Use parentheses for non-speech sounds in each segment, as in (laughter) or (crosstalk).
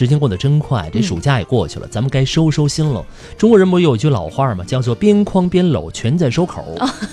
时间过得真快，这暑假也过去了，咱们该收收心了。中国人不是有句老话吗？叫做“边框边搂，全在收口”。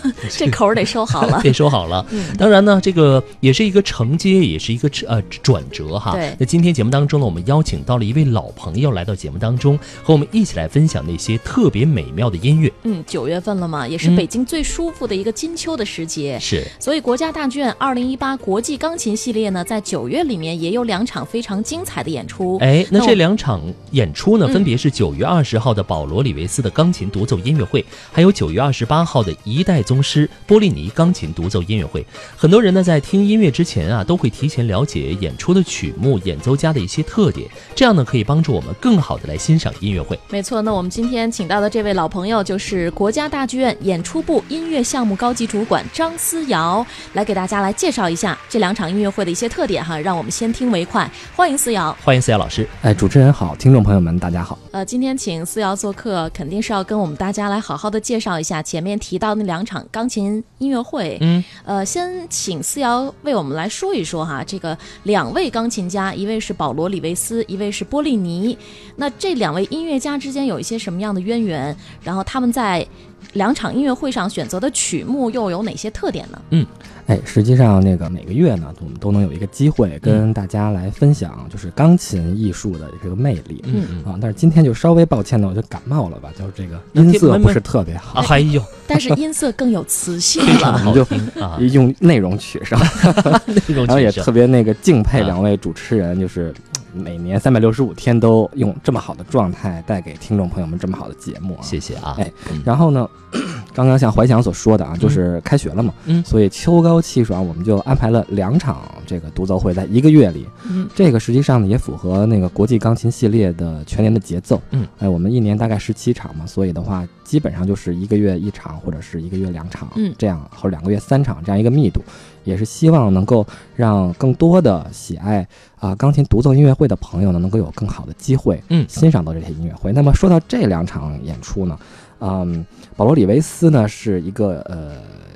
(laughs) 这口得收好了，(laughs) 得收好了。当然呢，这个也是一个承接，也是一个呃转折哈。对那今天节目当中呢，我们邀请到了一位老朋友来到节目当中，和我们一起来分享那些特别美妙的音乐。嗯，九月份了嘛，也是嗯北京最舒服的一个金秋的时节。是，所以国家大剧院二零一八国际钢琴系列呢，在九月里面也有两场非常精彩的演出。哎，那那这两场演出呢，嗯分别是九月二十号的保罗·里维斯的钢琴独奏音乐会，还有九月二十八号的一代宗师波利尼钢琴独奏音乐会。很多人呢，在听音乐之前啊，都会提前了解演出的曲目、演奏家的一些特点，这样呢，可以帮助我们更好的来欣赏音乐会。没错，那我们今天请到的这位老朋友就是国家大剧院演出部音乐项目高级主管张思瑶，来给大家来介绍一下这两场音乐会的一些特点哈。让我们先听为快，欢迎思瑶。欢迎思瑶老师。哎，主持人好，听众朋友们，大家好。呃，今天请思瑶做客，肯定是要跟我们大家来好好的介绍一下前面提到那两场钢琴音乐会。嗯，呃，先请思瑶为我们来说一说哈，这个两位钢琴家，一位是保罗·里维斯，一位是波利尼。那这两位音乐家之间有一些什么样的渊源？然后他们在两场音乐会上选择的曲目又有哪些特点呢？哎，实际上那个每个月呢，我们都能有一个机会跟大家来分享，就是钢琴艺术的这个魅力。嗯嗯。啊，但是今天就稍微抱歉呢，我就感冒了吧，就是这个音色不是特别好。哎呦。(laughs) 但是音色更有磁性了。(laughs) 好。就听啊，用内容取胜，(laughs) 然后也特别那个敬佩啊两位主持人，就是每年三百六十五天都用这么好的状态带给听众朋友们这么好的节目啊。谢谢啊。哎嗯然后呢，(clears throat) 刚刚像怀想所说的啊，就是开学了嘛，嗯所以秋高气爽，我们就安排了两场这个独奏会，在一个月里。嗯，这个实际上呢，也符合那个国际钢琴系列的全年的节奏。嗯，哎，我们一年大概十七场嘛，所以的话，基本上就是一个月一场，或者是一个月两场，嗯这样或者两个月三场这样一个密度，也是希望能够让更多的喜爱啊、钢琴独奏音乐会的朋友呢，能够有更好的机会，嗯欣赏到这些音乐会。那么说到这两场演出呢，嗯，保罗·里维斯呢是一个呃，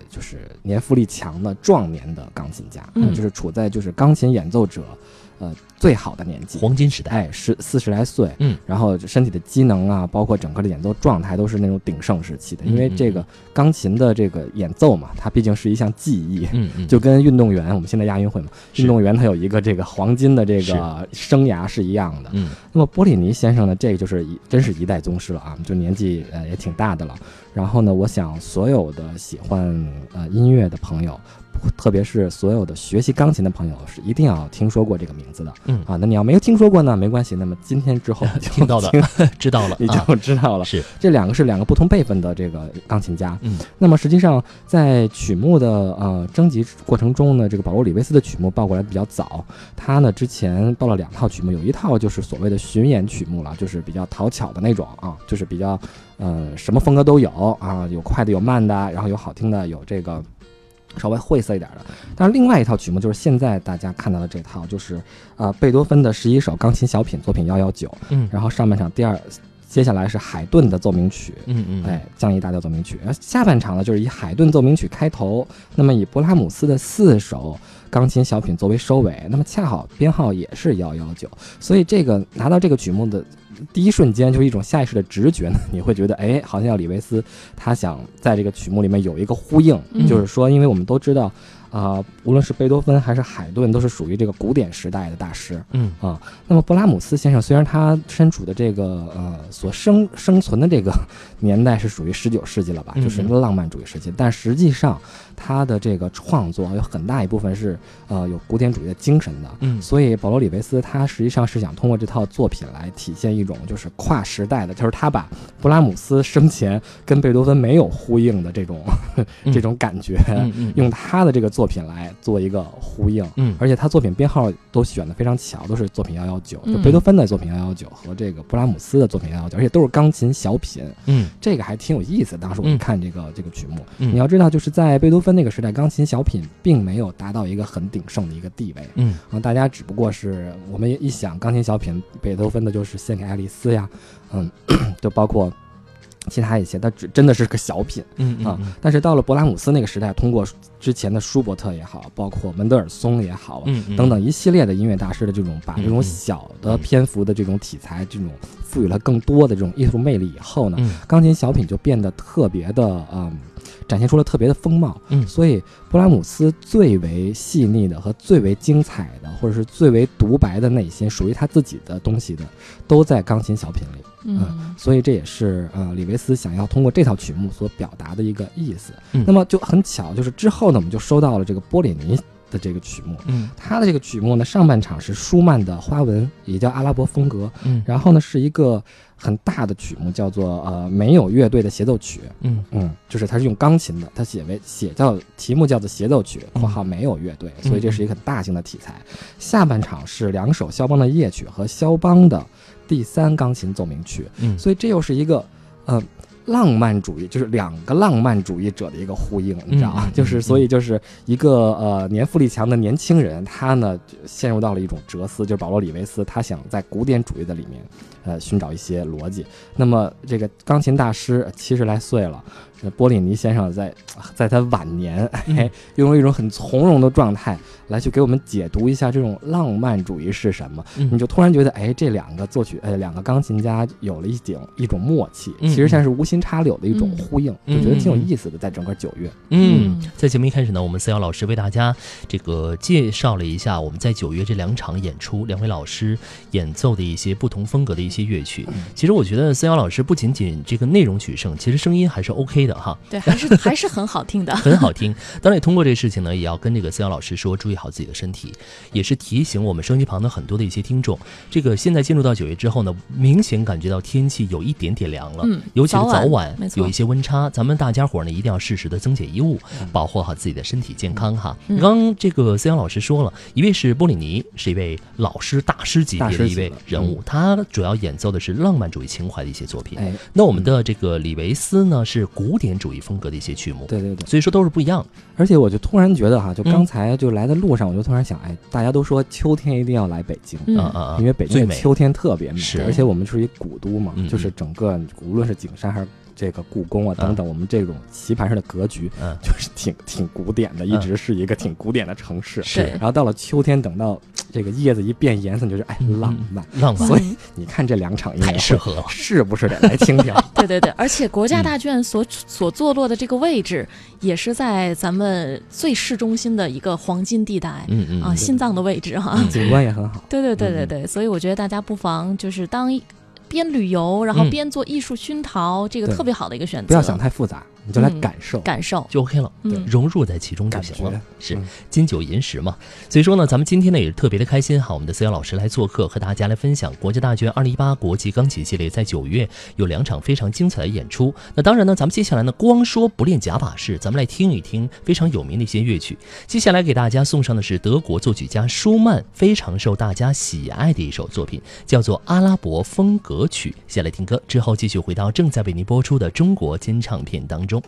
就是年富力强的壮年的钢琴家，嗯呃就是处在就是钢琴演奏者呃最好的年纪，黄金时代，哎，十四十来岁，嗯，然后身体的机能啊，包括整个的演奏状态都是那种鼎盛时期的，因为这个钢琴的这个演奏嘛，它毕竟是一项技艺。嗯嗯，就跟运动员，我们现在亚运会嘛，运动员他有一个这个黄金的这个生涯是一样的。嗯。那么波利尼先生呢，这个就是一真是一代宗师了啊，就年纪呃也挺大的了。然后呢，我想所有的喜欢呃音乐的朋友，特别是所有的学习钢琴的朋友，是一定要听说过这个名字的。嗯啊，那你要没有听说过呢，没关系。那么今天之后 (laughs) 就听到的听 (laughs) 知道了你啊，就知道了。是这两个是两个不同辈分的这个钢琴家。嗯那么实际上在曲目的呃征集过程中呢，这个保罗·里维斯的曲目报过来比较早，他呢之前报了两套曲目，有一套就是所谓的巡演曲目了，就是比较讨巧的那种啊，就是比较呃什么风格都有啊，有快的有慢的，然后有好听的有这个。稍微晦涩一点的，但是另外一套曲目就是现在大家看到的这套，就是呃贝多芬的十一首钢琴小品作品幺幺九，嗯。然后上半场第二，接下来是海顿的奏鸣曲，嗯嗯，哎，降 E 大调奏鸣曲。而下半场呢，就是以海顿奏鸣曲开头，那么以勃拉姆斯的四首钢琴小品作为收尾，那么恰好编号也是幺幺九，所以这个拿到这个曲目的第一瞬间，就是一种下意识的直觉呢，(laughs) 你会觉得，哎，好像要李维斯他想在这个曲目里面有一个呼应，嗯就是说，因为我们都知道。啊、无论是贝多芬还是海顿，都是属于这个古典时代的大师。嗯啊，那么勃拉姆斯先生虽然他身处的这个呃所生生存的这个 (laughs) 年代是属于十九世纪了吧，嗯就是浪漫主义时期，但实际上他的这个创作有很大一部分是呃有古典主义的精神的。嗯所以保罗·里维斯他实际上是想通过这套作品来体现一种就是跨时代的，就是他把布拉姆斯生前跟贝多芬没有呼应的这种、嗯 (laughs) 这种感觉，用他的这个作作品来做一个呼应。嗯而且他作品编号都选的非常巧，都是作品幺幺九，就嗯贝多芬的作品幺幺九和这个布拉姆斯的作品幺幺九，而且都是钢琴小品，嗯这个还挺有意思。当时我嗯们看这个、这个曲目，嗯你要知道，就是在贝多芬那个时代，钢琴小品并没有达到一个很鼎盛的一个地位。嗯啊，大家只不过是我们一想钢琴小品，贝多芬的就是献给爱丽丝呀，嗯，(coughs) 就包括其他一些，它只真的是个小品啊。但是到了勃拉姆斯那个时代，通过之前的舒伯特也好，包括门德尔松也好，嗯嗯等等一系列的音乐大师的这种把这种小的篇幅的这种题材，这种赋予了更多的这种艺术魅力以后呢，嗯钢琴小品就变得特别的嗯。展现出了特别的风貌，嗯所以勃拉姆斯最为细腻的和最为精彩的，或者是最为独白的内心，属于他自己的东西的，都在钢琴小品里。嗯所以这也是呃李维斯想要通过这套曲目所表达的一个意思。嗯那么就很巧，就是之后呢，我们就收到了这个波列尼的这个曲目。嗯他的这个曲目呢，上半场是舒曼的花纹，也叫阿拉伯风格，嗯然后呢是一个很大的曲目，叫做呃没有乐队的协奏曲。嗯嗯，就是它是用钢琴的，它写为写叫题目叫做协奏曲（括号没有乐队），所以这是一个很大型的题材。下半场是两首肖邦的夜曲和肖邦的第三钢琴奏鸣曲，嗯。所以这又是一个呃浪漫主义，就是两个浪漫主义者的一个呼应，你知道吗？嗯就是所以就是一个呃年富力强的年轻人，他呢就陷入到了一种哲思，就是保罗里维斯，他想在古典主义的里面呃寻找一些逻辑。那么这个钢琴大师七十来岁了。这波利尼先生在在他晚年，用一种很从容的状态来去给我们解读一下这种浪漫主义是什么。嗯你就突然觉得，哎，这两个作曲，呃，两个钢琴家有了一种一种默契，嗯其实像是无心插柳的一种嗯呼应，嗯就觉得挺有意思的。在整个九月，嗯嗯，在节目一开始呢，我们思瑶老师为大家这个介绍了一下我们在九月这两场演出，两位老师演奏的一些不同风格的一些乐曲。其实我觉得思瑶老师不仅仅这个内容取胜，其实声音还是 OK 的哈。对，还是 (laughs) 还是很好听的。很好听。当然，也通过这个事情呢，也要跟这个思瑶老师说，注意好自己的身体，也是提醒我们收音机旁的很多的一些听众。这个现在进入到九月之后呢，明显感觉到天气有一点点凉了，嗯尤其是早晚有一些温差，咱们大家伙呢一定要适时的增减衣物，保护好自己的身体健康哈。嗯刚刚这个思瑶老师说了，一位是波里尼，是一位老师大师级别的一位人物，他主要演奏的是浪漫主义情怀的一些作品。哎，那我们的这个李维斯呢，是古典主义风格的一些曲目。对对对，所以说都是不一样的。而且我就突然觉得哈，就嗯刚才就来的路上，我就突然想，哎，大家都说秋天一定要来北京。嗯啊啊啊！因为北京的秋天特别美，是而且我们是一古都嘛，嗯就是整个无论是景山还是这个故宫啊等等，我们这种棋盘式的格局，嗯就是挺挺古典的，一直是一个挺古典的城市。是然后到了秋天，等到这个叶子一变颜色，你就是哎嗯浪漫。浪漫所以你看这两场音乐太适，合了。是不是得来听听？(laughs) 对对对，而且国家嗯大剧院所、所坐落的这个位置，也是在咱们最市中心的一个黄金地带、嗯嗯啊，心脏的位置哈。景观也很好。对对对对嗯对，所以我觉得大家不妨就是当边旅游，然后嗯边做艺术熏陶，这个特别好的一个选择。不要想太复杂，你就来嗯感受。感受，就 OK 了，嗯融入在其中就行了。是嗯金九银十嘛，所以说呢，咱们今天呢也是特别的开心哈，我们的思瑶老师来做客，和大家来分享国家大剧院二零一八国际钢琴系列在九月有两场非常精彩的演出。那当然呢，咱们接下来呢，光说不练假把式，咱们来听一听非常有名的一些乐曲。接下来给大家送上的是德国作曲家舒曼非常受大家喜爱的一首作品，叫做《阿拉伯风格曲》。先来听歌，之后继续回到正在为您播出的中国金唱片当中。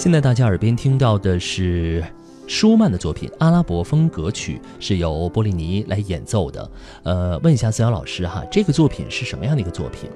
现在大家耳边听到的是舒曼的作品《阿拉伯风格曲》，是由波利尼来演奏的。呃，问一下思瑶老师哈，这个作品是什么样的一个作品？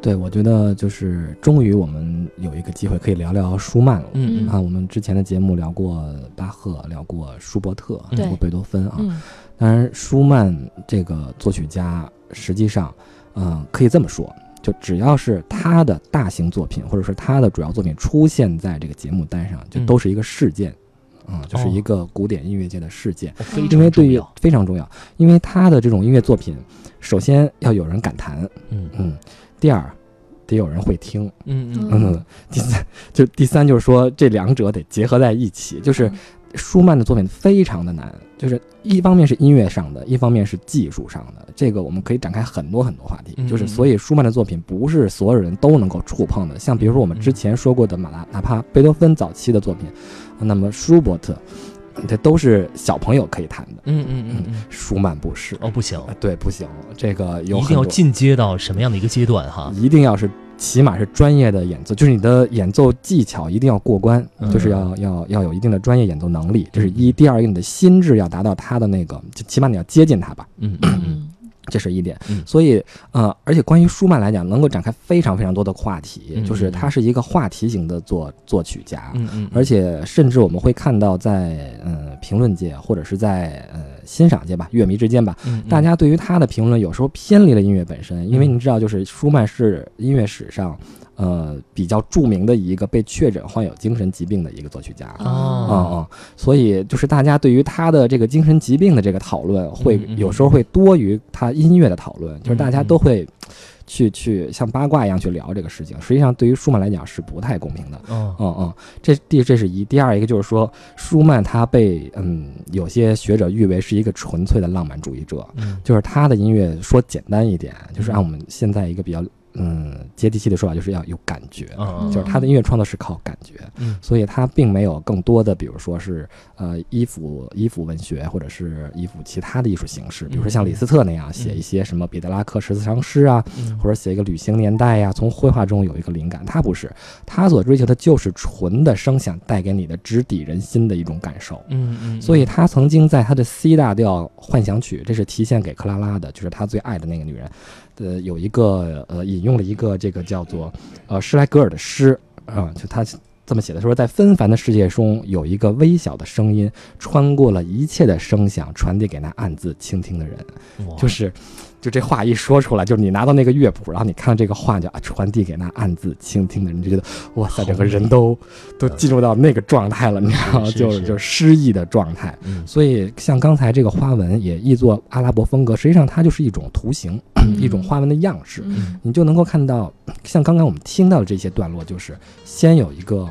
对，我觉得就是终于我们有一个机会可以聊聊舒曼了。嗯嗯啊，我们之前的节目聊过巴赫，聊过舒伯特，聊过贝多芬啊。嗯当然，舒曼这个作曲家，实际上，嗯、可以这么说，就只要是他的大型作品，或者是他的主要作品出现在这个节目单上，就嗯。都是一个事件，啊、就是哦一个古典音乐界的事件。非因为对于。非常重要，因为他的这种音乐作品，首先要有人敢弹，嗯。嗯，第二得有人会听，嗯嗯嗯。嗯，第三就第三就是说这两者得结合在一起，就是嗯舒曼的作品非常的难，就是一方面是音乐上的，一方面是技术上的，这个我们可以展开很多很多话题。嗯就是所以舒曼的作品不是所有人都能够触碰的，像比如说我们之前说过的马拉，哪怕贝多芬早期的作品，那么舒伯特，这都是小朋友可以弹的，嗯嗯嗯嗯，舒曼不是。哦，不行，啊，对，不行，这个有一定要进阶到什么样的一个阶段哈？一定要是起码是专业的演奏，就是你的演奏技巧一定要过关，嗯就是要要要有一定的专业演奏能力，这是一。嗯第二个，你的心智要达到他的那个，就起码你要接近他吧，嗯嗯这是一点。嗯所以呃，而且关于舒曼来讲，能够展开非常非常多的话题，嗯就是他是一个话题型的作作曲家。而且甚至我们会看到在，呃评论界或者是在呃欣赏界吧，乐迷之间吧，嗯大家对于他的评论有时候偏离了音乐本身，因为嗯你知道，就是舒曼是音乐史上，呃，比较著名的一个被确诊患有精神疾病的一个作曲家。啊哦。啊、所以就是大家对于他的这个精神疾病的这个讨论，会嗯嗯有时候会多于他音乐的讨论，就是大家都会去去像八卦一样去聊这个事情。实际上，对于舒曼来讲是不太公平的。哦。嗯嗯，这第这是一，第二一个就是说，舒曼他被嗯有些学者誉为是一个纯粹的浪漫主义者，嗯。就是他的音乐说简单一点，就是按我们现在一个比较嗯接地气的说法，就是要有感觉，嗯就是他的音乐创作是靠感觉，嗯。所以他并没有更多的，比如说是呃依附依附文学，或者是依附其他的艺术形式，比如说像李斯特那样写一些什么彼得拉克十四长诗啊，嗯。或者写一个旅行年代呀，从绘画中有一个灵感。他不是，他所追求的就是纯的声响带给你的直抵人心的一种感受。嗯嗯，所以他曾经在他的 C 大调幻想曲，这是提献给克拉拉的，就是他最爱的那个女人，呃，有一个呃引用了一个这个叫做呃施莱格尔的诗啊、就他这么写的说，在纷繁的世界中，有一个微小的声音穿过了一切的声响，传递给那暗自倾听的人。就是，就这话一说出来，就是你拿到那个乐谱，然后你看到这个话，就啊传递给那暗自倾听的人，就觉得哇塞，整个人都都进入到那个状态了，你知道就是就是诗意的状态。嗯。所以像刚才这个花纹也译作阿拉伯风格，实际上它就是一种图形，一种花纹的样式。嗯。你就能够看到，像刚刚我们听到的这些段落，就是先有一个，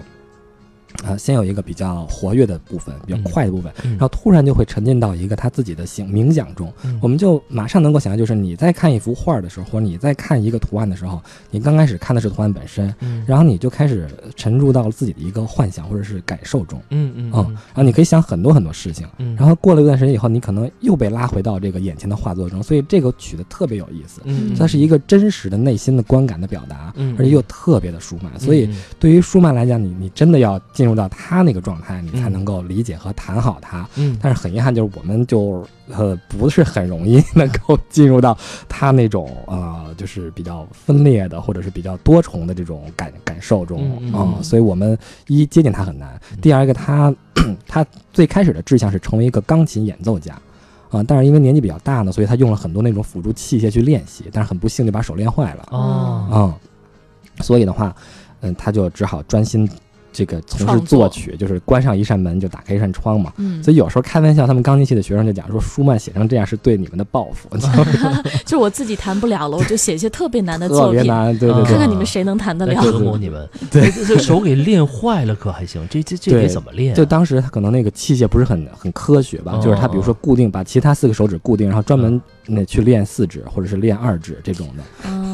呃，先有一个比较活跃的部分，比较嗯快的部分，嗯然后突然就会沉浸到一个他自己的醒冥想中。嗯我们就马上能够想象，就是你在看一幅画的时候，或者你在看一个图案的时候，你刚开始看的是图案本身，嗯然后你就开始沉入到了自己的一个幻想或者是感受中。嗯嗯嗯，然后你可以想很多很多事情，嗯然后过了一段时间以后，你可能又被拉回到这个眼前的画作中，所以这个曲子特别有意思，嗯它是一个真实的内心的观感的表达，嗯而且又特别的舒曼。所以嗯对于舒曼来讲，你你真的要进入到他那个状态，你才嗯能够理解和谈好他。嗯但是很遗憾，就是我们就呃不是很容易能够 (laughs) 进入到他那种呃就是比较分裂的或者是比较多重的这种感感受中嗯嗯啊、嗯所以我们一接近他很难，嗯第二一个他 (clears throat) 他最开始的志向是成为一个钢琴演奏家。啊，但是因为年纪比较大呢，所以他用了很多那种辅助器械去练习，但是很不幸就把手练坏了。哦嗯，所以的话，嗯，他就只好专心这个从事作。作曲，就是关上一扇门就打开一扇窗嘛。嗯，所以有时候开玩笑，他们钢琴系的学生就讲说，舒曼写成这样是对你们的报复，(laughs) 就我自己弹不了了，我就写一些特别难的特作品，(laughs) 别难，对对。看看你们谁能弹得了。来折磨你们，对，这手给练坏了可还行？这这这对。得怎么练啊？就当时他可能那个器械不是很很科学吧，哦。就是他比如说固定把其他四个手指固定，然后专门那去练四指或者是练二指这种的，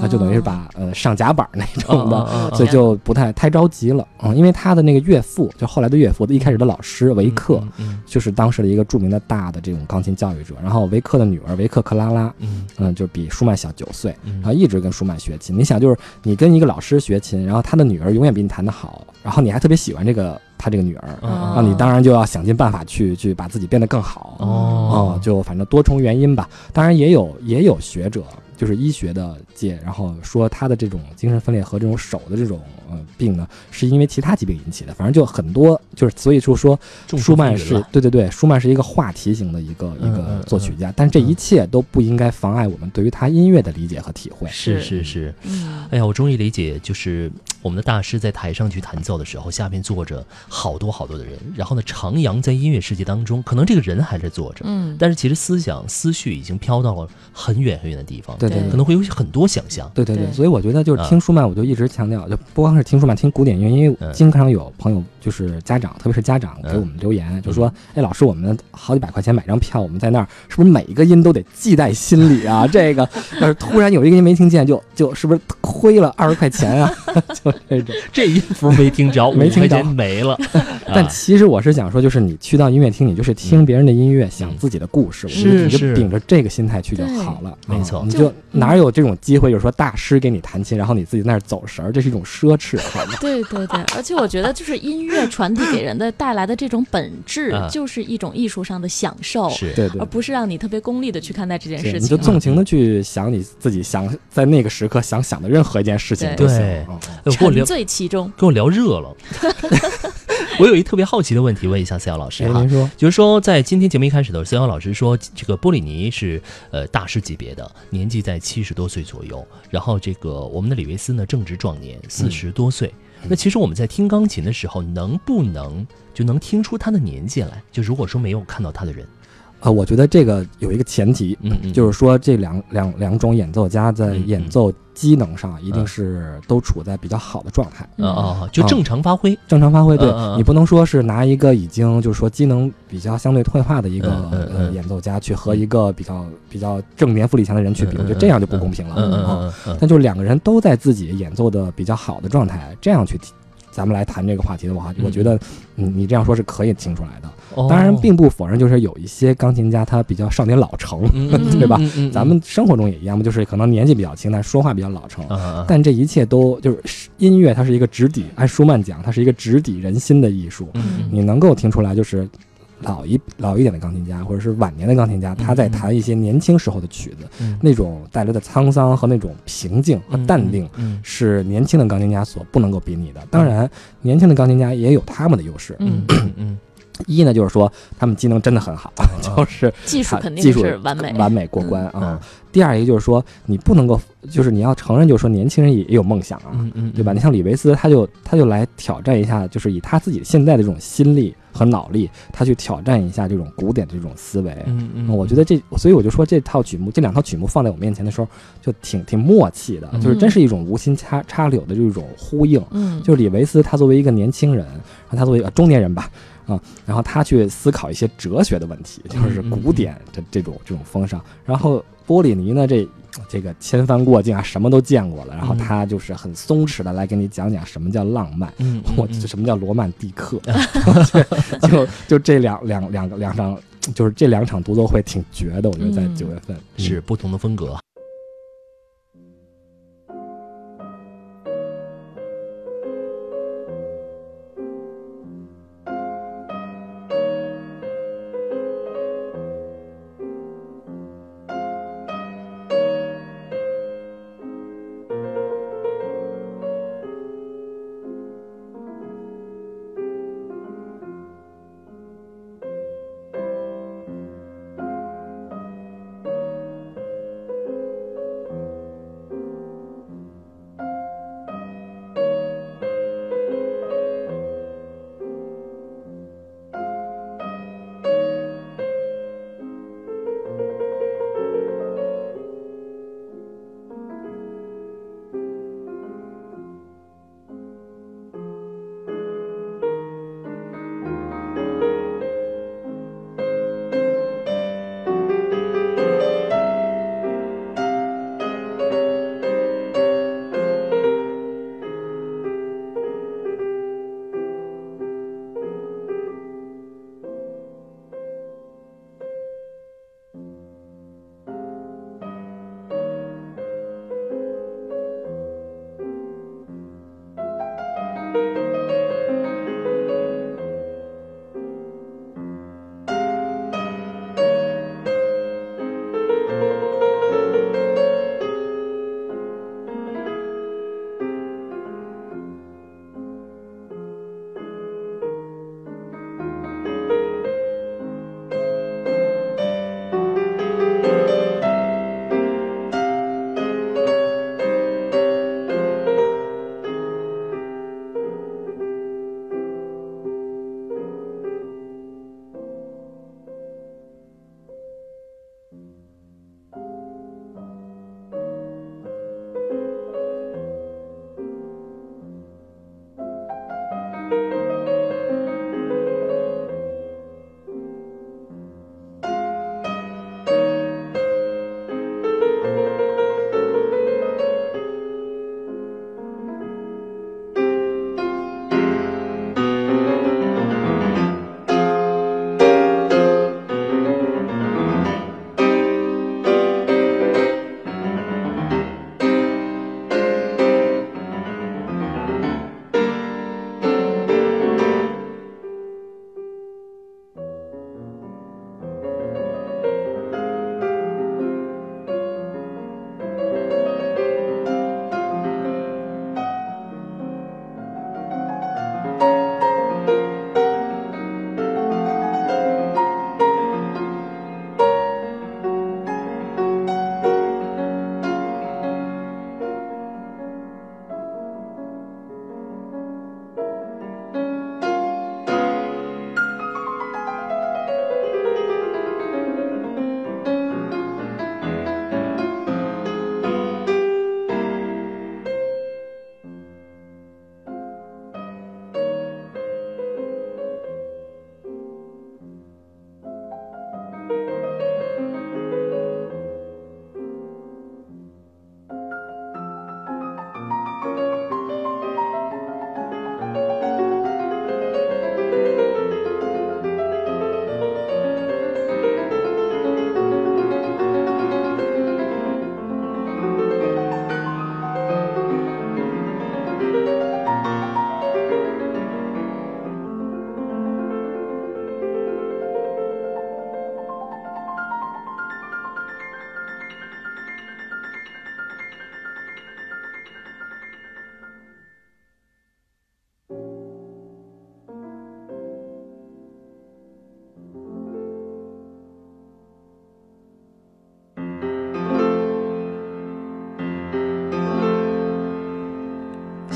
他他就等于是把呃上夹板那种的，所以就不太太着急了，嗯，因为他的那个岳父就后来的岳父，一开始的老师维克。嗯嗯就是当时的一个著名的大的这种钢琴教育者，然后维克的女儿维克克拉拉，嗯嗯，就比舒曼小九岁，嗯然后一直跟舒曼学琴。你想，就是你跟一个老师学琴，然后他的女儿永远比你弹得好，然后你还特别喜欢这个他这个女儿，嗯啊，你当然就要想尽办法去去把自己变得更好。哦哦，就反正多重原因吧。当然也有也有学者，就是医学的界，然后说他的这种精神分裂和这种手的这种呃病呢，是因为其他疾病引起的。反正就很多，就是所以就说舒曼是对对对，舒曼是一个话题型的一个一嗯嗯个嗯。作曲家，但这一切都不应该妨碍我们对于他音乐的理解和体会。是是是。哎呀，我终于理解，就是我们的大师在台上去弹奏的时候，下面坐着好多好多的人，然后呢，徜徉在音乐世界当中，可能这个人还在坐着，嗯，但是其实思想思绪已经飘到了很远很远的地方，对对对。可能会有很多想象。对对对，所以我觉得就是啊听舒曼，我就一直强调，就不光是听说嘛，听古典音乐，因为嗯经常有朋友就是家长，特别是家长给嗯我们留言，就说：“哎，老师，我们好几百块钱买张票，我们在那儿，是不是每一个音都得记在心里啊？(laughs) 这个要是突然有一个音没听见，就就是不是亏了二十块钱啊？(laughs) 就这种。这音符没听着，没听着五块钱没了。(laughs) 但啊其实我是想说，就是你去到音乐厅，你就是听别人的音乐，想自己的故事，我觉得你就是秉着这个心态去就好了。没错啊你就就哪有这种机会，就是说大师给你弹琴，然后你自己在那儿走神儿，这是一种奢侈，好吗？(laughs) 对对对，而且我觉得就是音乐传递给人的带来的这种本质啊，就是一种艺术上的享受，是对对而。不是让你特别功利的去看待这件事情。你就纵情的去想你自己想在那个时刻想想的任何一件事情都行。对嗯哎我给我聊沉醉其中。跟我聊热了。(laughs) 我有一特别好奇的问题问一下思瑶老师哎，哈您，说，就是说在今天节目一开始的时候，思瑶老师说这个波里尼是呃大师级别的，年纪在七十多岁左右，然后这个我们的李维斯呢正值壮年，四十多岁。那其实我们在听钢琴的时候，能不能就能听出他的年纪来？就如果说没有看到他的人，呃，我觉得这个有一个前提，嗯嗯，就是说这两两两种演奏家在演奏机能上一定嗯是都处在比较好的状态。啊啊，啊就正常发挥。正常发挥，对嗯嗯嗯你不能说是拿一个已经就是说机能比较相对退化的一个呃演奏家去和一个比较比较正年富力强的人去比，我觉得这样就不公平了。嗯嗯啊嗯嗯但就是两个人都在自己演奏的比较好的状态，这样去提咱们来谈这个话题的话，嗯我觉得你你这样说是可以听出来的。哦当然，并不否认就是有一些钢琴家他比较少年老成，(laughs) 对吧咱们生活中也一样嘛，就是可能年纪比较轻，但说话比较老成。但这一切都就是音乐，它是一个直抵，按舒曼讲，它是一个直抵人心的艺术。你能够听出来，就是老一老一点的钢琴家，或者是晚年的钢琴家，他在弹一些年轻时候的曲子，嗯那种带来的沧桑和那种平静和淡定，嗯是年轻的钢琴家所不能够比拟的。当然，年轻的钢琴家也有他们的优势。嗯，(clears throat) 嗯嗯一呢，就是说他们机能真的很好，就是技术肯定技术是完美，完美过关嗯啊。第二一个就是说，你不能够，就是你要承认，就是说年轻人也也有梦想啊。对吧？你像李维斯，他就他就来挑战一下，就是以他自己现在的这种心力和脑力，他去挑战一下这种古典的这种思维。嗯嗯，我觉得这，所以我就说这套曲目，这两套曲目放在我面前的时候，就挺挺默契的，嗯就是真是一种无心插插柳的这种呼应。嗯，就是李维斯，他作为一个年轻人，他作为一个中年人吧，啊，然后他去思考一些哲学的问题，就是古典的这种这种风尚。然后波里尼呢，这这个千帆过境啊，什么都见过了，然后嗯他就是很松弛的来给你讲讲什么叫浪漫。(laughs) 我什么叫罗曼蒂克？(laughs) 就就就这两两两个两场，就是这两场独奏会挺绝的，我觉得在嗯九月份是不同的风格。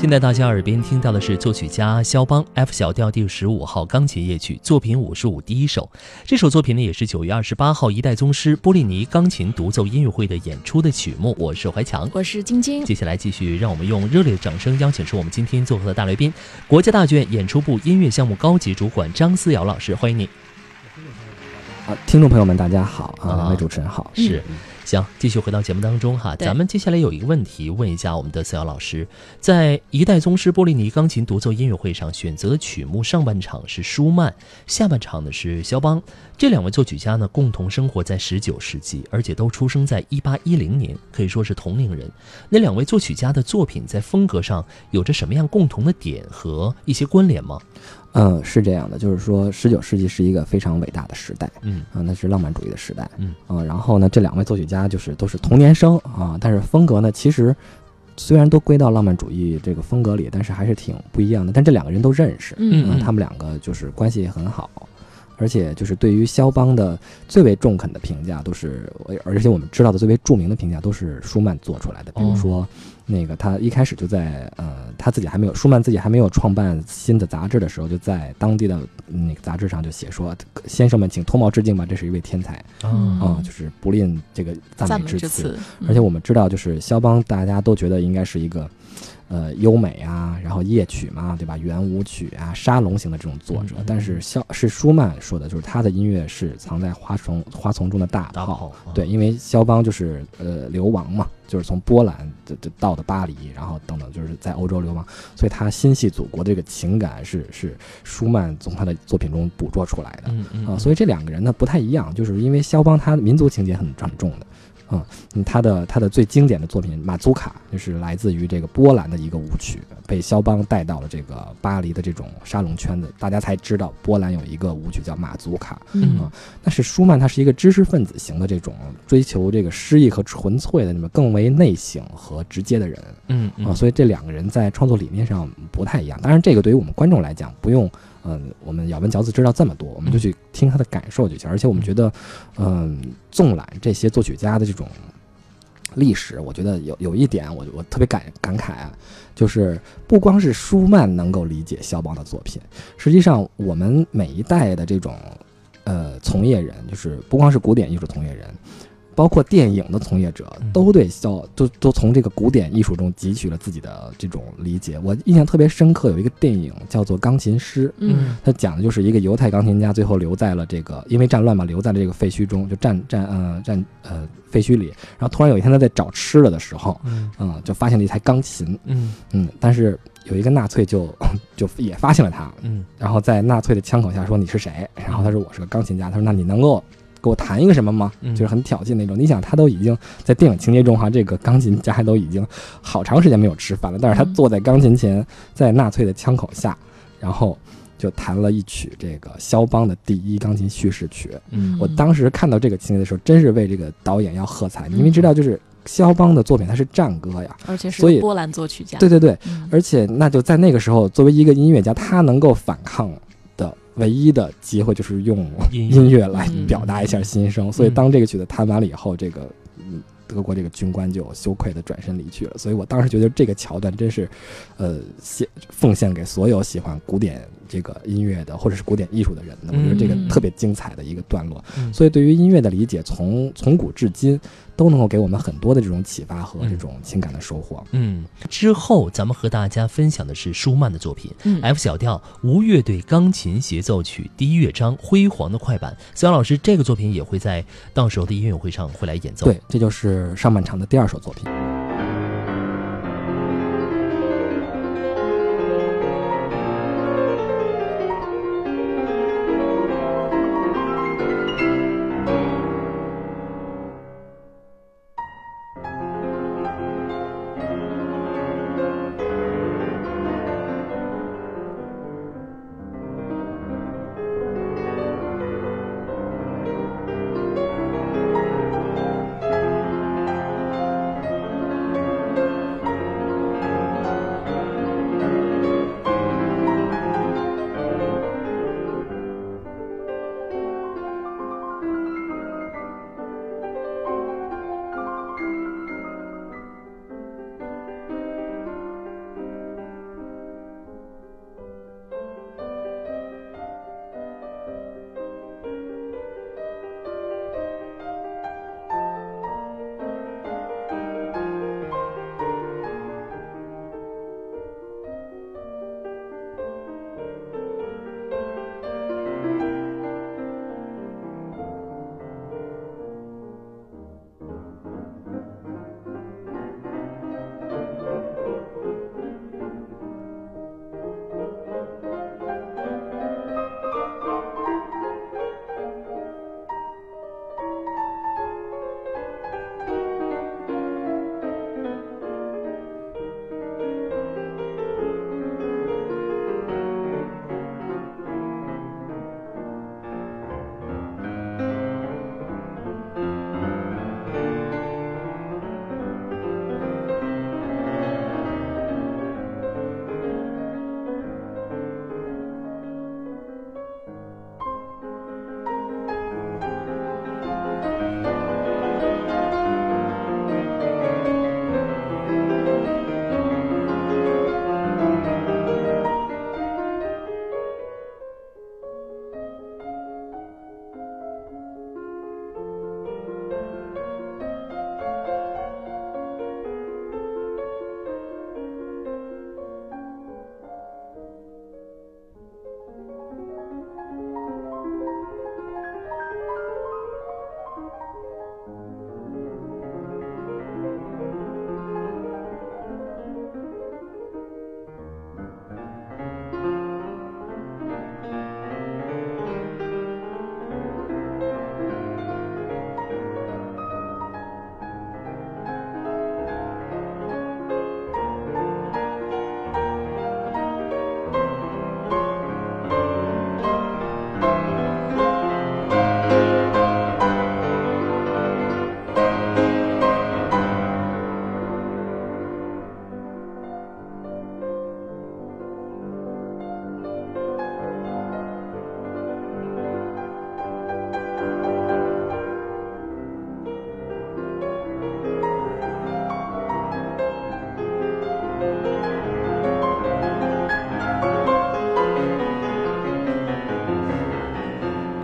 现在大家耳边听到的是作曲家肖邦 F 小调第十五号钢琴夜曲作品五十五第一首。这首作品呢，也是九月二十八号一代宗师波利尼钢琴独奏音乐会的演出的曲目。我是怀强，我是晶晶。接下来继续，让我们用热烈的掌声邀请出我们今天做客的大来宾——国家大剧院演出部音乐项目高级主管张思瑶老师，欢迎你。啊，听众朋友们，大家好啊！两位主持人好，是。行，继续回到节目当中哈。咱们接下来有一个问题问一下我们的思瑶老师，在一代宗师波利尼钢琴独奏音乐会上选择的曲目上半场是舒曼，下半场呢是肖邦。这两位作曲家呢共同生活在十九世纪，而且都出生在一八一零年，可以说是同龄人。那两位作曲家的作品在风格上有着什么样共同的点和一些关联吗？嗯，是这样的，就是说，十九世纪是一个非常伟大的时代，嗯啊，那是浪漫主义的时代，嗯啊，然后呢，这两位作曲家就是都是同年生啊，但是风格呢，其实虽然都归到浪漫主义这个风格里，但是还是挺不一样的。但这两个人都认识，嗯，他们两个就是关系也很好，而且就是对于肖邦的最为中肯的评价都是，而且我们知道的最为著名的评价都是舒曼做出来的，比如说。那个他一开始就在呃，他自己还没有舒曼自己还没有创办新的杂志的时候，就在当地的那个杂志上就写说：“先生们，请脱帽致敬吧，这是一位天才啊，就是不吝这个赞美之词。”而且我们知道，就是肖邦，大家都觉得应该是一个。呃，优美啊，然后夜曲嘛，对吧？圆舞曲啊，沙龙型的这种作者，但是肖是舒曼说的，就是他的音乐是藏在花丛花丛中的大炮。对，因为肖邦就是呃流亡嘛，就是从波兰的到的巴黎，然后等等，就是在欧洲流亡，所以他心系祖国的这个情感是是舒曼从他的作品中捕捉出来的啊。所以这两个人呢不太一样，就是因为肖邦他民族情节很很重的。嗯，他的他的最经典的作品《马祖卡》就是来自于这个波兰的一个舞曲，被肖邦带到了这个巴黎的这种沙龙圈子，大家才知道波兰有一个舞曲叫马祖卡。嗯，但是舒曼他是一个知识分子型的这种追求这个诗意和纯粹的那么更为内省和直接的人。嗯啊，所以这两个人在创作理念上不太一样。当然，这个对于我们观众来讲不用。嗯，我们咬文嚼字知道这么多，我们就去听他的感受就行。而且我们觉得，嗯，纵览这些作曲家的这种历史，我觉得有有一点，我我特别感感慨啊，就是不光是舒曼能够理解肖邦的作品，实际上我们每一代的这种呃从业人，就是不光是古典艺术从业人。包括电影的从业者都对肖都都从这个古典艺术中汲取了自己的这种理解。我印象特别深刻，有一个电影叫做《钢琴师》，嗯，它讲的就是一个犹太钢琴家最后留在了这个因为战乱嘛，留在了这个废墟中，就战战呃战呃废墟里。然后突然有一天他在找吃的的时候，嗯，就发现了一台钢琴，嗯嗯，但是有一个纳粹就就也发现了他，嗯，然后在纳粹的枪口下说你是谁？然后他说我是个钢琴家。他说那你能够。给我弹一个什么吗？就是很挑衅那种。你想，他都已经在电影情节中哈，这个钢琴家都已经好长时间没有吃饭了，但是他坐在钢琴前，在纳粹的枪口下，然后就弹了一曲这个肖邦的第一钢琴叙事曲。嗯，我当时看到这个情节的时候，真是为这个导演要喝彩，因为知道就是肖邦的作品它是战歌呀，而且是波兰作曲家。对对对，而且那就在那个时候，作为一个音乐家，他能够反抗。唯一的机会就是用音乐。来表达一下心声，所以当这个曲子弹完了以后，这个德国这个军官就羞愧的转身离去了。所以我当时觉得这个桥段真是，呃，献奉献给所有喜欢古典这个音乐的或者是古典艺术的人的。我觉得这个特别精彩的一个段落。所以对于音乐的理解，从从古至今。都能够给我们很多的这种启发和这种情感的收获。嗯，之后咱们和大家分享的是舒曼的作品，F 小调无乐队钢琴协奏曲第一乐章辉煌的快板。思阳老师，这个作品也会在到时候的音乐会上会来演奏。对，这就是上半场的第二首作品。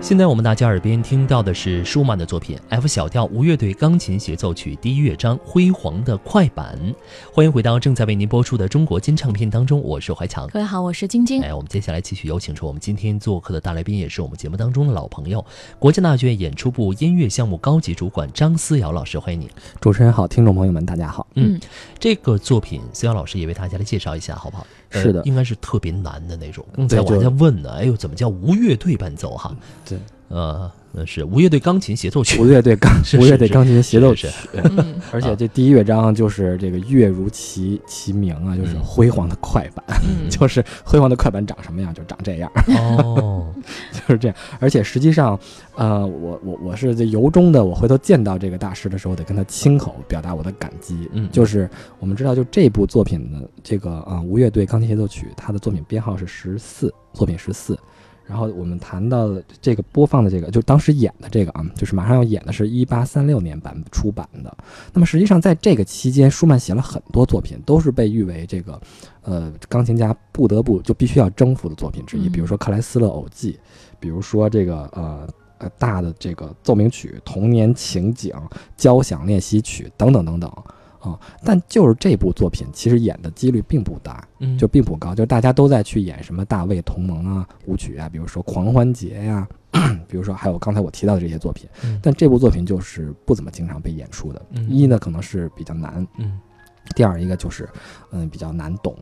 现在我们大家耳边听到的是舒曼的作品 F 小调无乐队钢琴协奏曲第一乐章《辉煌的快板》。欢迎回到正在为您播出的中国金唱片当中，我是怀强。各位好，我是晶晶。哎，我们接下来继续有请出我们今天做客的大来宾，也是我们节目当中的老朋友，国家大剧院演出部音乐项目高级主管张思瑶老师，欢迎你。主持人好，听众朋友们大家好。嗯，这个作品思瑶老师也为大家来介绍一下，好不好？呃是的应该是特别难的那种。刚才对我还在问呢，哎呦，怎么叫无乐队伴奏哈？对，呃，那是无乐队钢琴协奏曲无。乐队钢是是无乐队钢 (laughs) 琴协奏曲而且这第一乐章就是这个乐如其其名啊，就是嗯辉煌的快板，嗯 (laughs) 就是辉煌的快板长什么样就长这样，哦，(laughs) 就是这样。而且实际上，呃，我我我是这由衷的，我回头见到这个大师的时候，得跟他亲口表达我的感激。嗯就是我们知道，就这部作品的这个啊、呃无乐队钢琴协奏曲，它的作品编号是十四，作品十四。然后我们谈到的这个播放的这个，就当时演的这个啊，就是马上要演的是一八三六年版出版的。那么实际上在这个期间，舒曼写了很多作品，都是被誉为这个呃钢琴家不得不就必须要征服的作品之一。嗯比如说克莱斯勒偶记，比如说这个呃呃大的这个奏鸣曲、童年情景、交响练习曲等等等等啊、但就是这部作品，其实演的几率并不大。嗯，就并不高，就是大家都在去演什么大卫同盟啊、舞曲啊，比如说狂欢节呀、(clears throat) 比如说还有刚才我提到的这些作品。嗯但这部作品就是不怎么经常被演出的。嗯一呢，可能是比较难；嗯第二一个就是，嗯，比较难懂。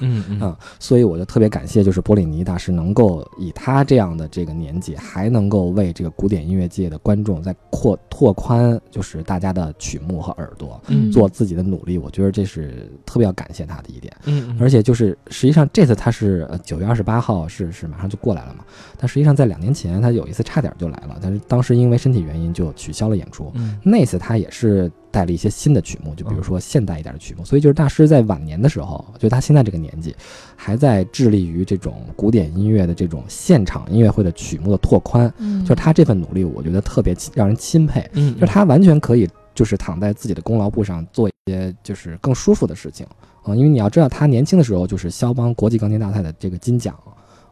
嗯嗯嗯，所以我就特别感谢，就是波里尼大师能够以他这样的这个年纪，还能够为这个古典音乐界的观众在扩拓宽，就是大家的曲目和耳朵，嗯做自己的努力。我觉得这是特别要感谢他的一点。嗯，而且就是实际上这次他是呃九月二十八号是是马上就过来了嘛，但实际上在两年前他有一次差点就来了，但是当时因为身体原因就取消了演出。嗯那次他也是带了一些新的曲目，就比如说现代一点的曲目，所以就是大师在晚年的时候，就他现在这个年纪，还在致力于这种古典音乐的这种现场音乐会的曲目的拓宽，嗯，就是他这份努力，我觉得特别让人钦佩。嗯，就是他完全可以就是躺在自己的功劳簿上做一些就是更舒服的事情。嗯、因为你要知道他年轻的时候就是肖邦国际钢琴大赛的这个金奖。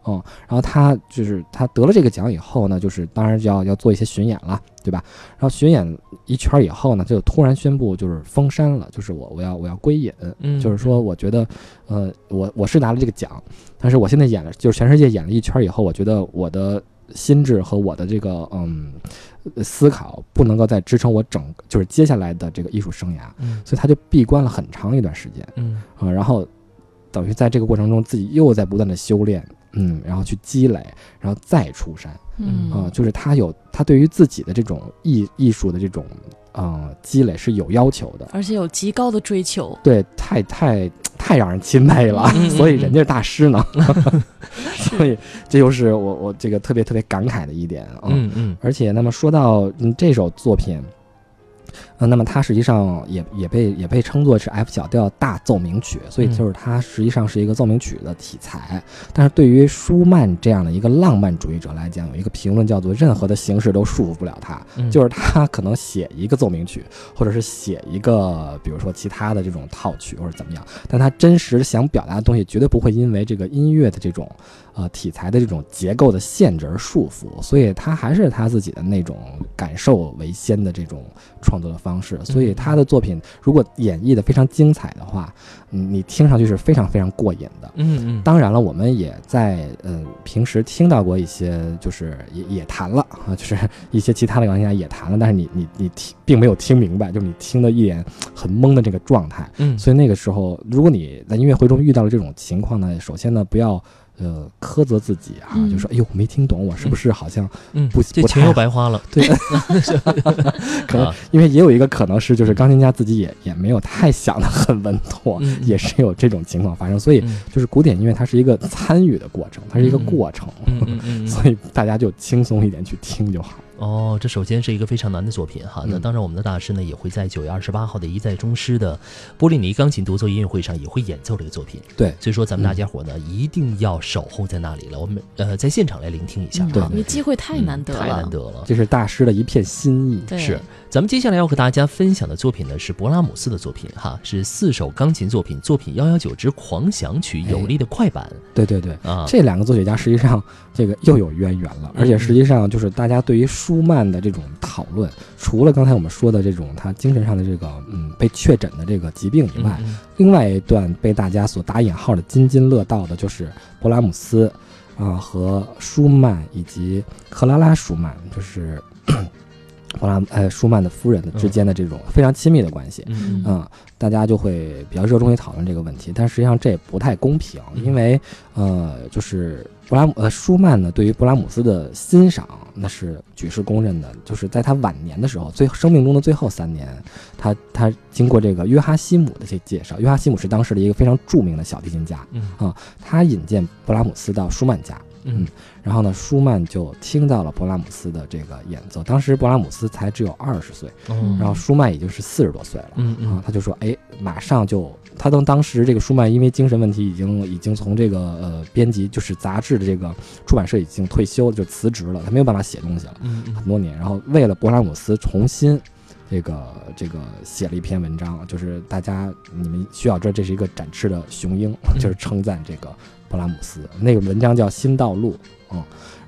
嗯，然后他就是他得了这个奖以后呢，就是当然就要要做一些巡演了，对吧？然后巡演一圈以后呢，他就突然宣布就是封山了，就是我我要我要归隐，嗯就是说我觉得，呃，我我是拿了这个奖，但是我现在演了，就是全世界演了一圈以后，我觉得我的心智和我的这个嗯呃思考不能够再支撑我整就是接下来的这个艺术生涯，嗯所以他就闭关了很长一段时间嗯啊、然后等于在这个过程中自己又在不断的修炼，嗯，然后去积累，然后再出山嗯啊、就是他有他对于自己的这种艺艺术的这种啊、呃积累是有要求的，而且有极高的追求。对，太太太让人钦佩了，所以人家是大师呢 (laughs) (laughs) 所以这就是我我这个特别特别感慨的一点啊。嗯嗯而且，那么说到嗯这首作品，呃，那么它实际上也也被也被称作是 F 小调大奏鸣曲，所以嗯就是它实际上是一个奏鸣曲的题材。但是对于舒曼这样的一个浪漫主义者来讲，有一个评论叫做“任何的形式都束缚不了他”，嗯，就是他可能写一个奏鸣曲，或者是写一个，比如说其他的这种套曲或者怎么样，但他真实想表达的东西绝对不会因为这个音乐的这种呃题材的这种结构的限制而束缚，所以他还是他自己的那种感受为先的这种创作的方式。所以他的作品如果演绎的非常精彩的话，嗯，你听上去是非常非常过瘾的。嗯嗯当然了，我们也在呃平时听到过一些，就是也也谈了啊，就是一些其他的钢琴家也谈了，但是你你你听并没有听明白，就是你听的一脸很懵的这个状态。嗯，所以那个时候，如果你在音乐会中遇到了这种情况呢，首先呢不要呃苛责自己啊，嗯就说哎呦我没听懂，我是不是好像嗯不行这钱又白花了，对，(laughs) 可能啊因为也有一个可能是就是钢琴家自己也也没有太想的很稳妥，嗯也是有这种情况发生，所以。嗯就是古典音乐，它是一个参与的过程，它是一个过程，所以大家就轻松一点去听就好。哦，这首先是一个非常难的作品哈。那嗯当然，我们的大师呢也会在九月二十八号的一代宗师的波利尼钢琴独奏音乐会上也会演奏这个作品。对所以说咱们大家伙呢、一定要守候在那里了，我们呃在现场来聆听一下。对对因为机会太难得了，太难得了。这是大师的一片心意。对，是，咱们接下来要和大家分享的作品呢是勃拉姆斯的作品哈，是四首钢琴作品，作品幺幺九之狂想曲有力的快板对对对，啊。这两个作曲家实际上这个又有渊源了，而且实际上就是大家对于舒曼的这种讨论，除了刚才我们说的这种他精神上的这个嗯被确诊的这个疾病以外，嗯另外一段被大家所打引号的津津乐道的就是勃拉姆斯啊、和舒曼以及克拉拉舒曼，就是 (coughs) 勃拉呃舒曼的夫人的之间的这种非常亲密的关系。嗯大家就会比较热衷于讨论这个问题，但实际上这也不太公平，嗯。因为呃，就是勃拉姆呃舒曼呢对于布拉姆斯的欣赏那是举世公认的，就是在他晚年的时候，最生命中的最后三年，他他经过这个约哈希姆的这介绍，约哈希姆是当时的一个非常著名的小提琴家，嗯。他引荐布拉姆斯到舒曼家，嗯。然后呢，舒曼就听到了布拉姆斯的这个演奏，当时布拉姆斯才只有二十岁，嗯然后舒曼已经是四十多岁了。嗯嗯。啊，他就说，哎，马上就，他当当时这个舒曼因为精神问题，已经已经从这个呃编辑就是杂志的这个出版社已经退休了，就辞职了，他没有办法写东西了，嗯嗯很多年。然后为了勃拉姆斯重新这个这个写了一篇文章，就是大家你们需要知道这是一个展翅的雄鹰，(laughs) 就是称赞这个勃拉姆斯。那个文章叫《新道路》，嗯，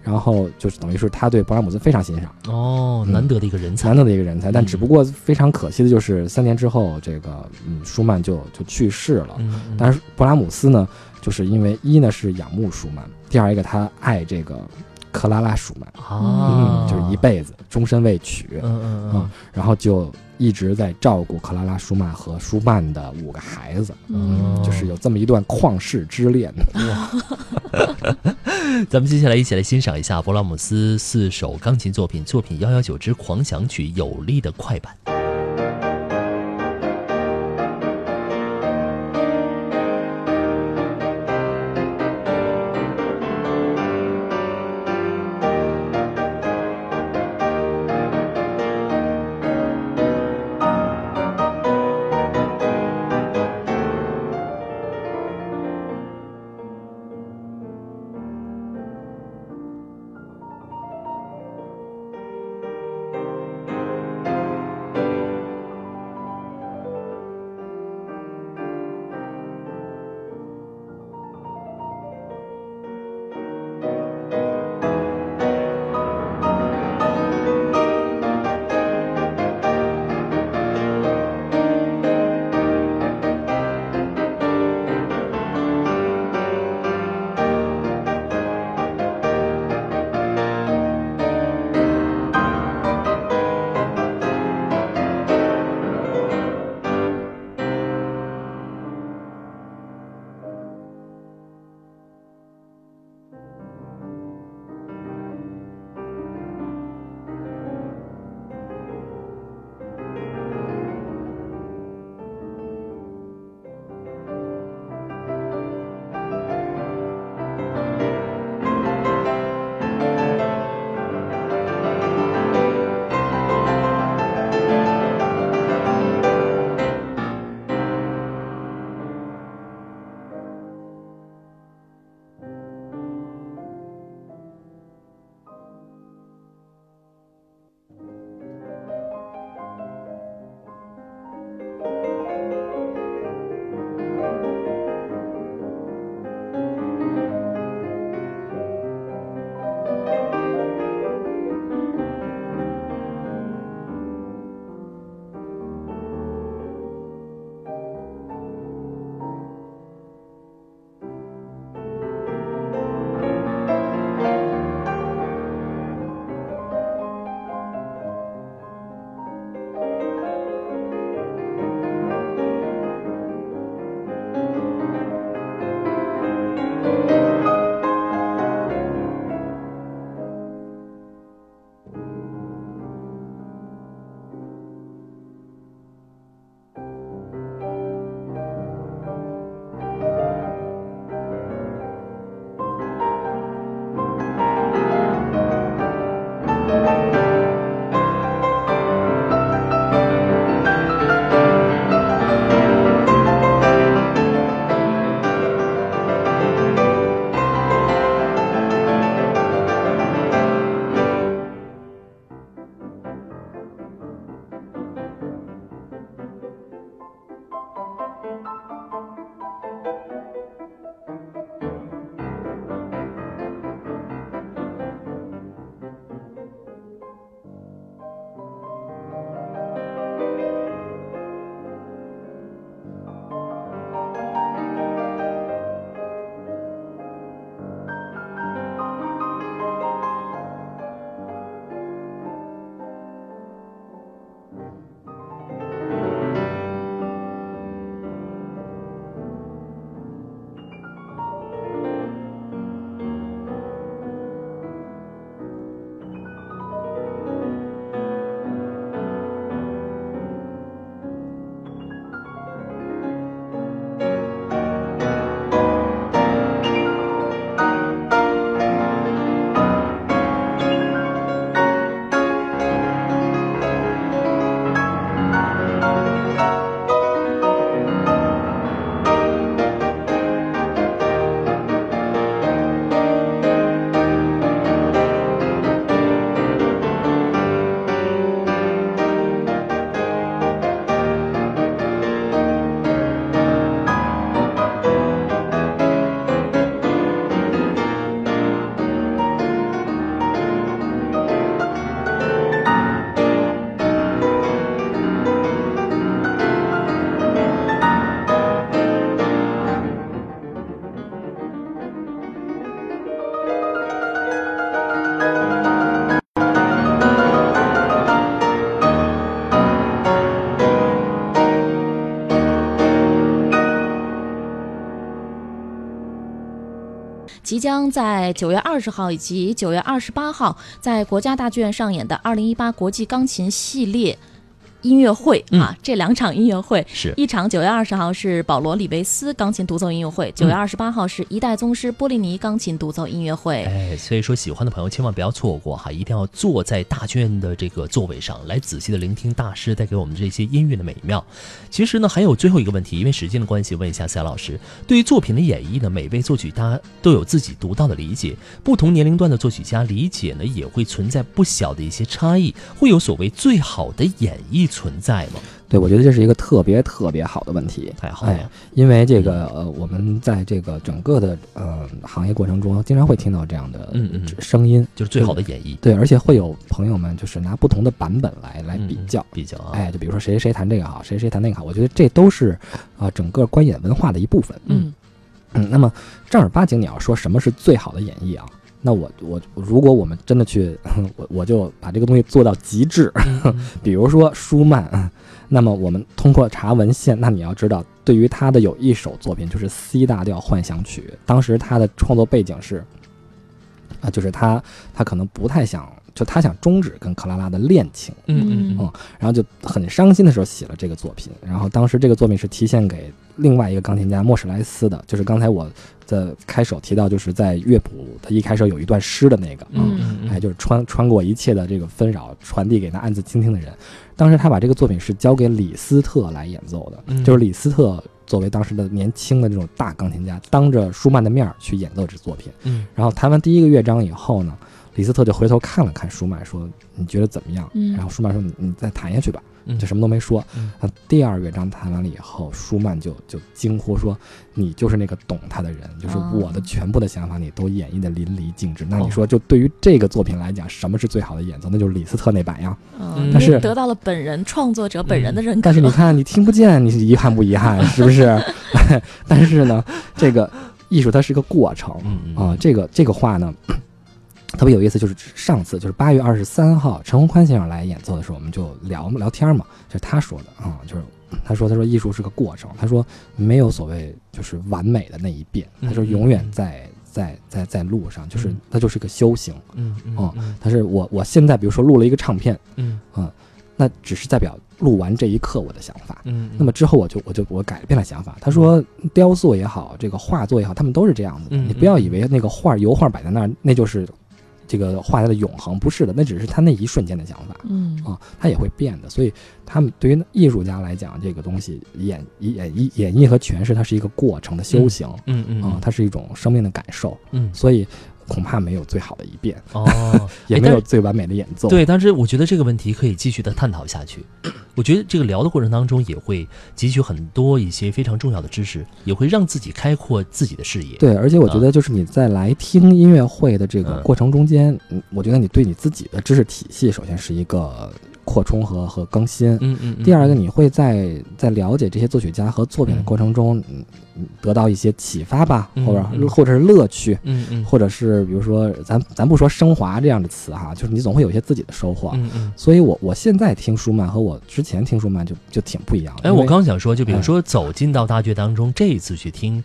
然后就是等于是他对勃拉姆斯非常欣赏。哦，嗯难得的一个人才难。得的一个人才，但嗯只不过非常可惜的就是三年之后，这个嗯舒曼就就去世了。但是勃拉姆斯呢，就是因为一呢是仰慕舒曼，第二一个他爱这个克拉拉舒曼，啊嗯，，就是一辈子终身未娶，嗯嗯嗯，然后就一直在照顾克拉拉舒曼和舒曼的五个孩子，嗯就是有这么一段旷世之恋。(laughs) (laughs) 嗯，(laughs) 咱们接下来一起来欣赏一下勃拉姆斯四首钢琴作品，作品幺幺九之狂想曲有力的快板。《即将在九月二十号以及九月二十八号在国家大剧院上演的二零一八国际钢琴系列。音乐会啊，这两场音乐会是一场九月二十号是保罗·里维斯钢琴独奏音乐会，九月二十八号是一代宗师波利尼钢琴独奏音乐会。哎，所以说喜欢的朋友千万不要错过哈，一定要坐在大剧院的这个座位上来仔细的聆听大师带给我们这些音乐的美妙。其实呢，还有最后一个问题，因为时间的关系，问一下赛老师，对于作品的演绎呢，每位作曲家都有自己独到的理解，不同年龄段的作曲家理解呢，也会存在不小的一些差异，会有所谓最好的演绎。存在吗？对，我觉得这是一个特别特别好的问题。太好了，因为这个呃，我们在这个整个的呃行业过程中，经常会听到这样的嗯嗯声音，就是最好的演绎。对，而且会有朋友们就是拿不同的版本来来比较比较。哎，就比如说谁谁弹这个好，谁谁弹那个好，我觉得这都是啊整个观演文化的一部分。嗯嗯，那么正儿八经你要说什么是最好的演绎啊？那我我如果我们真的去，(laughs) 我我就把这个东西做到极致，(laughs) 比如说舒曼，那么我们通过查文献，那你要知道，对于他的有一首作品就是 C 大调幻想曲，当时他的创作背景是，啊，就是他他可能不太想，就他想终止跟克拉拉的恋情，嗯嗯嗯，然后就很伤心的时候写了这个作品，然后当时这个作品是提献给另外一个钢琴家莫什莱斯的，就是刚才我。的开首提到，就是在乐谱他一开始有一段诗的那个，嗯，哎，就是穿穿过一切的这个纷扰，传递给那暗自倾听的人。当时他把这个作品是交给李斯特来演奏的，就是李斯特作为当时的年轻的这种大钢琴家，当着舒曼的面去演奏这作品。嗯，然后弹完第一个乐章以后呢，李斯特就回头看了看舒曼，说：“你觉得怎么样？”然后舒曼说：“你你再弹下去吧。”就什么都没说。那第二乐章弹完了以后，舒曼就就惊呼说：“你就是那个懂他的人，就是我的全部的想法，你都演绎的淋漓尽致。”那你说，就对于这个作品来讲，什么是最好的演奏？那就是李斯特那版呀。但是得到了本人创作者本人的认可。但是你看，你听不见，你是遗憾不遗憾？(laughs) 是不是？(laughs) 但是呢，这个艺术它是一个过程啊。这个这个话呢。特别有意思，就是上次就是八月二十三号，陈宏宽先生来演奏的时候，我们就聊聊天嘛，就是他说的啊，就是他说他说艺术是个过程，他说没有所谓就是完美的那一遍，他说永远在在在在路上，就是他就是个修行，嗯嗯，他是我我现在比如说录了一个唱片，嗯。嗯，那只是代表录完这一刻我的想法，嗯，那么之后我就我就我改变了想法。他说雕塑也好，这个画作也好，他们都是这样子的，你不要以为那个画油画摆在那儿，那就是。这个画家的永恒不是的，那只是他那一瞬间的想法，嗯啊，他也会变的。所以，他们对于艺术家来讲，这个东西演演绎演绎和诠释，它是一个过程的修行，嗯嗯啊，它是一种生命的感受，嗯，所以。恐怕没有最好的一遍哦，(laughs) 也没有最完美的演奏。对，但是我觉得这个问题可以继续的探讨下去。我觉得这个聊的过程当中，也会汲取很多一些非常重要的知识，也会让自己开阔自己的视野。对，而且我觉得就是你在来听音乐会的这个过程中间，嗯，我觉得你对你自己的知识体系，首先是一个。扩充和和更新，嗯嗯。第二个，你会在在了解这些作曲家和作品的过程中，嗯，得到一些启发吧，或者或者是乐趣，嗯嗯，或者是比如说，咱咱不说升华这样的词哈，就是你总会有一些自己的收获，嗯嗯。所以我我现在听舒曼和我之前听舒曼就就挺不一样的。哎，我刚想说，就比如说走进到大剧当中，这一次去听，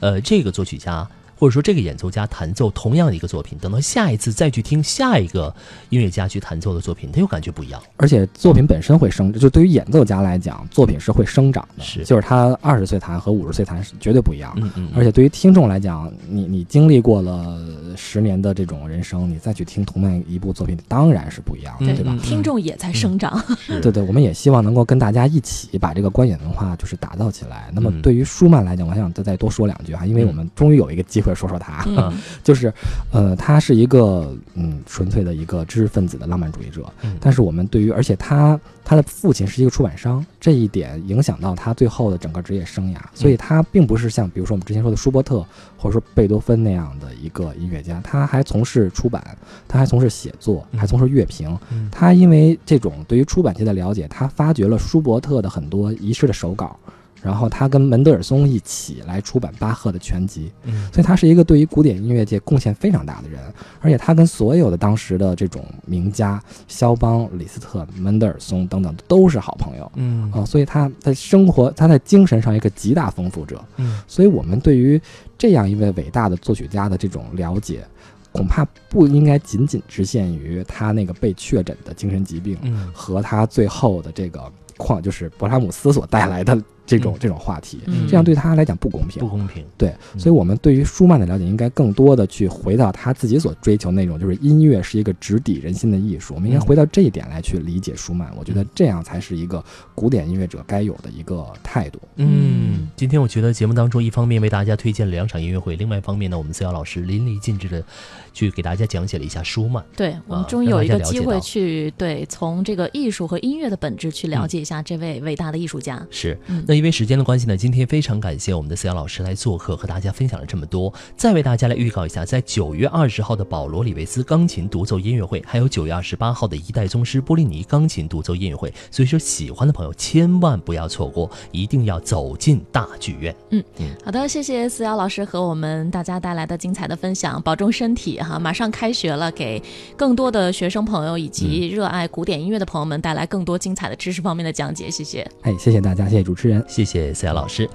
呃，这个作曲家。或者说这个演奏家弹奏同样的一个作品，等到下一次再去听下一个音乐家去弹奏的作品，他又感觉不一样。而且作品本身会生，就对于演奏家来讲，作品是会生长的。是，就是他二十岁弹和五十岁弹是绝对不一样。嗯嗯。而且对于听众来讲，你你经历过了十年的这种人生，你再去听同样一部作品，当然是不一样的，对吧？听众也在生长。(laughs) 对对，我们也希望能够跟大家一起把这个观演文化就是打造起来。那么对于舒曼来讲，我想再再多说两句哈，因为我们终于有一个机会说说他。(laughs) 就是，呃，他是一个嗯纯粹的一个知识分子的浪漫主义者，但是我们对于，而且他他的父亲是一个出版商，这一点影响到他最后的整个职业生涯，所以他并不是像比如说我们之前说的舒伯特或者说贝多芬那样的一个音乐家，他还从事出版，他还从事写作，还从事乐评，他因为这种对于出版界的了解，他发掘了舒伯特的很多遗失的手稿。然后他跟门德尔松一起来出版巴赫的全集，嗯。所以他是一个对于古典音乐界贡献非常大的人，而且他跟所有的当时的这种名家，肖邦、李斯特、门德尔松等等都是好朋友。嗯。啊、所以他在生活，他在精神上一个极大丰富者。嗯。所以我们对于这样一位伟大的作曲家的这种了解，恐怕不应该仅仅局限于他那个被确诊的精神疾病嗯。和他最后的这个况，就是勃拉姆斯所带来的这种、嗯这种话题，嗯这样对他来讲不公平不。公平。对，嗯所以我们对于舒曼的了解，应该更多的去回到他自己所追求那种，就是音乐是一个直抵人心的艺术。我们应该嗯回到这一点来去理解舒曼。我觉得这样才是一个古典音乐者该有的一个态度。嗯，今天我觉得节目当中，一方面为大家推荐了两场音乐会，另外一方面呢，我们思瑶老师淋漓尽致的去给大家讲解了一下舒曼。对我们终于有一个机会去对从这个艺术和音乐的本质去了解一下这位伟大的艺术家。是嗯，那因为时间的关系呢，今天非常感谢我们的思瑶老师来做客，和大家分享了这么多。再为大家来预告一下，在九月二十号的保罗·里维斯钢琴独奏音乐会，还有九月二十八号的一代宗师波利尼钢琴独奏音乐会，所以说喜欢的朋友千万不要错过，一定要走进大剧院。嗯嗯好的，谢谢思瑶老师和我们大家带来的精彩的分享，保重身体哈！马上开学了，给更多的学生朋友以及热爱古典音乐的朋友们带来更多精彩的知识方面的讲解，谢谢。哎，谢谢大家，谢谢主持人。谢谢思雅老师。